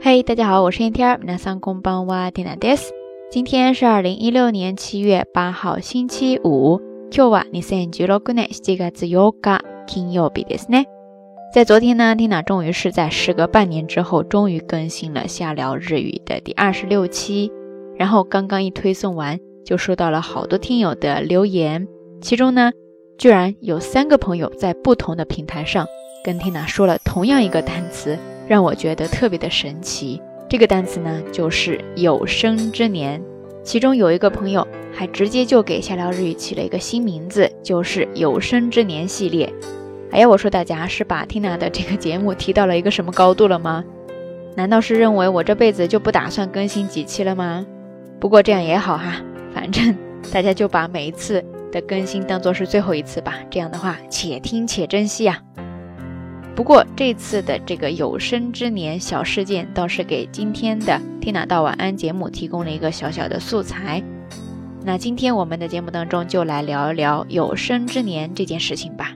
嘿，大家好，我是燕天。儿，那上空邦哇蒂娜德斯，今天是二零一六年七月八号，星期五。Qwa niseng logunai si ga zi g a kin yo bi desne。在昨天呢，蒂娜终于是在时隔半年之后，终于更新了下聊日语的第二十六期。然后刚刚一推送完，就收到了好多听友的留言，其中呢，居然有三个朋友在不同的平台上跟蒂娜说了同样一个单词。让我觉得特别的神奇，这个单词呢就是有生之年。其中有一个朋友还直接就给下聊日语起了一个新名字，就是有生之年系列。哎呀，我说大家是把 Tina 的这个节目提到了一个什么高度了吗？难道是认为我这辈子就不打算更新几期了吗？不过这样也好哈，反正大家就把每一次的更新当做是最后一次吧。这样的话，且听且珍惜啊。不过这次的这个有生之年小事件倒是给今天的《听哪道晚安》节目提供了一个小小的素材。那今天我们的节目当中就来聊一聊有生之年这件事情吧。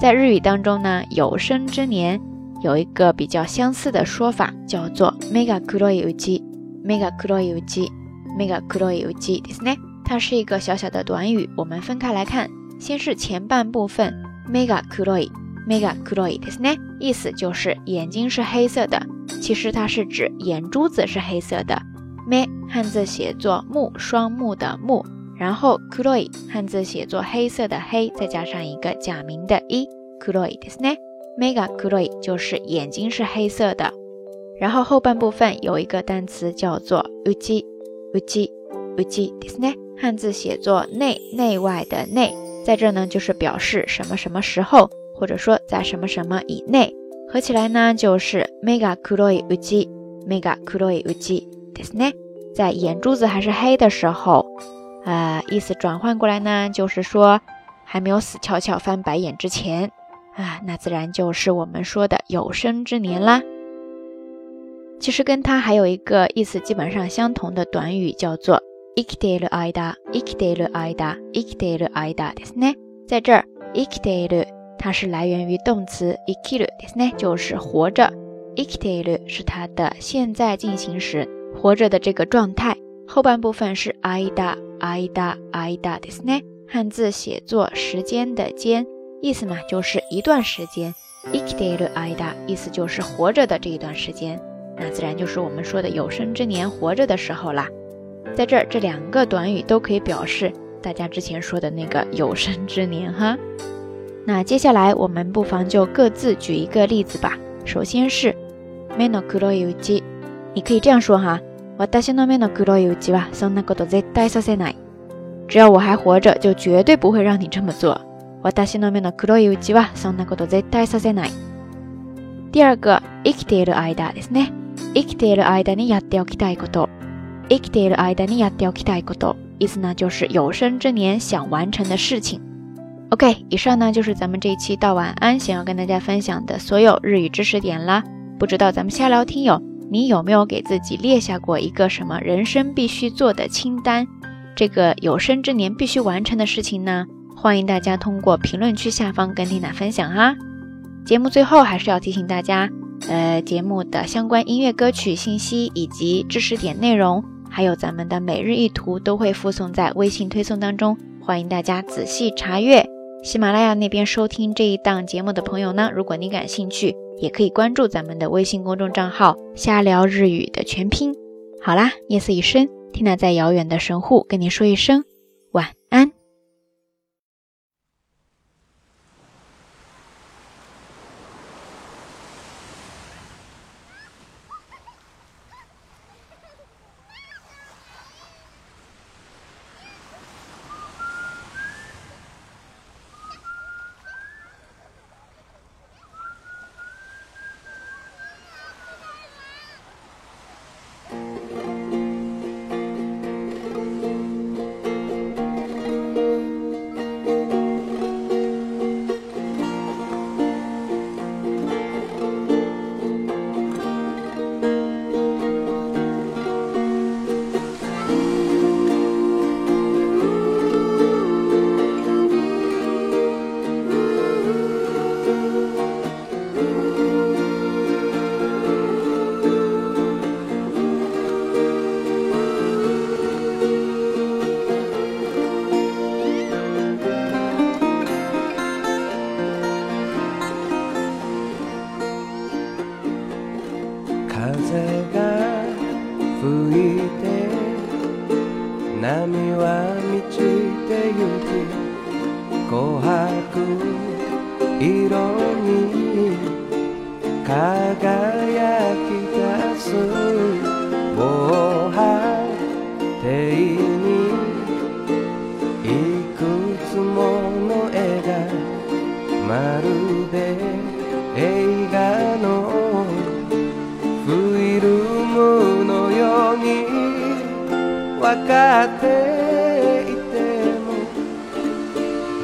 在日语当中呢，有生之年有一个比较相似的说法，叫做 mega kuroi yuki，mega kuroi yuki，mega kuroi yuki，ですね。它是一个小小的短语，我们分开来看，先是前半部分 mega kuroi。Mega k r o i ですね。意思就是眼睛是黑色的，其实它是指眼珠子是黑色的。M e 汉字写作目，双目的目，然后 k r o i 汉字写作黑色的黑，再加上一个假名的 i，kuroi ですね。Mega k r o i 就是眼睛是黑色的。然后后半部分有一个单词叫做 uji uji uji ですね。汉字写作内，内外的内。在这呢，就是表示什么什么时候。或者说在什么什么以内，合起来呢就是 mega k u r o u j mega k u r o u i n 在眼珠子还是黑的时候，呃，意思转换过来呢，就是说还没有死翘翘翻白眼之前啊，那自然就是我们说的有生之年啦。其实跟它还有一个意思基本上相同的短语叫做 i k ている r 生 aida，i k きてい r 間 aida，i k i aida d e 在这儿 i k ている r 它是来源于动词 ikiru，就是活着。ikiteru 是它的现在进行时，活着的这个状态。后半部分是 ida ida ida，意呢汉字写作时间的间，意思嘛就是一段时间。ikiteru ida，意思就是活着的这一段时间，那自然就是我们说的有生之年活着的时候啦。在这儿这两个短语都可以表示大家之前说的那个有生之年哈。那接下来我们不妨就各自举一个例子吧。首先是 m e n い k u r o uji，你可以这样说哈：私の目の黒いウジはそんなこと絶対させない。只要我还活着，就绝对不会让你这么做。わの目の黒いウジはそんなこと絶対させない。d i a k は生きている間ですね。生きている間にやっておきたいこと、生きている間にやっておきたいこと，意思呢就是有生之年想完成的事情。OK，以上呢就是咱们这一期道晚安想要跟大家分享的所有日语知识点啦。不知道咱们瞎聊听友，你有没有给自己列下过一个什么人生必须做的清单？这个有生之年必须完成的事情呢？欢迎大家通过评论区下方跟缇娜分享哈。节目最后还是要提醒大家，呃，节目的相关音乐歌曲信息以及知识点内容，还有咱们的每日一图都会附送在微信推送当中，欢迎大家仔细查阅。喜马拉雅那边收听这一档节目的朋友呢，如果你感兴趣，也可以关注咱们的微信公众账号“瞎聊日语”的全拼。好啦，夜色已深，天呐，在遥远的神户跟你说一声。輝き出す防波堤にいくつもの絵がまるで映画のフィルムのように分かっていても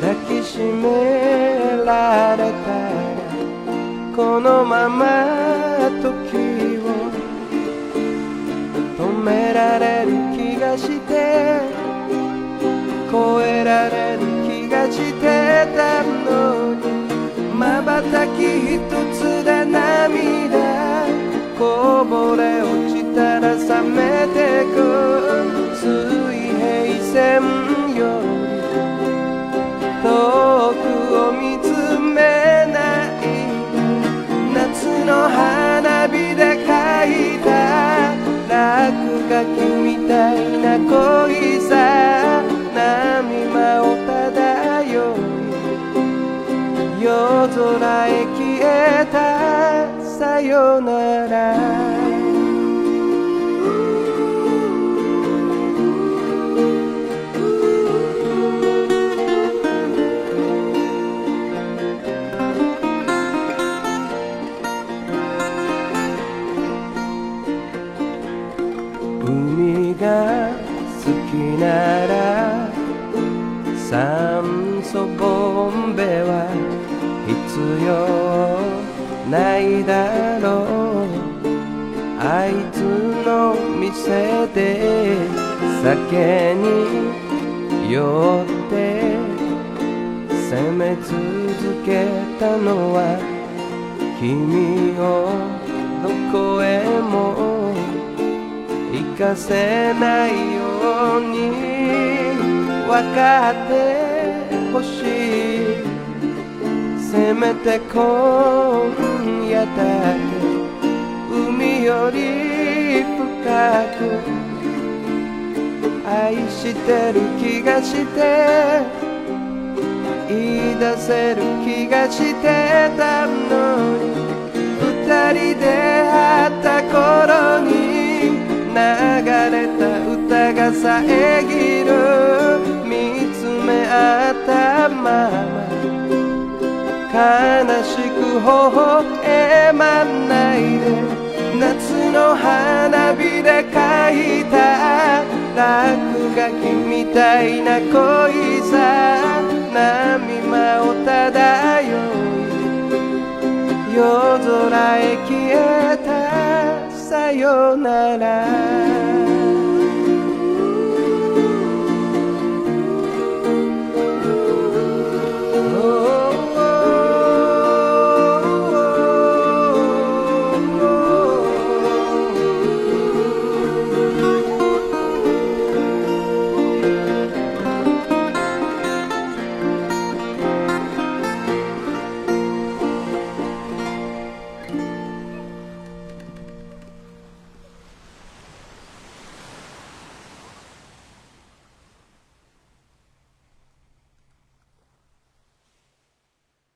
抱きしめられたこのまま時を止められる気がして超えられる気がしてたのにまばたき一つで涙こぼれ落ちたら冷めてくさよ海が好きなら酸素ボンベは必要ないだろうあいつの店で酒に酔って責め続けたのは君をどこへも行かせないように分かってほしいせめて今夜だけ海より深く愛してる気がして言い出せる気がしてたのに二人で会った頃に流れた歌が遮る見つめ合ったまま悲しく微笑まないで夏の花火で描いた落書きみたいな恋さ波間を漂い夜空へ消えたさよなら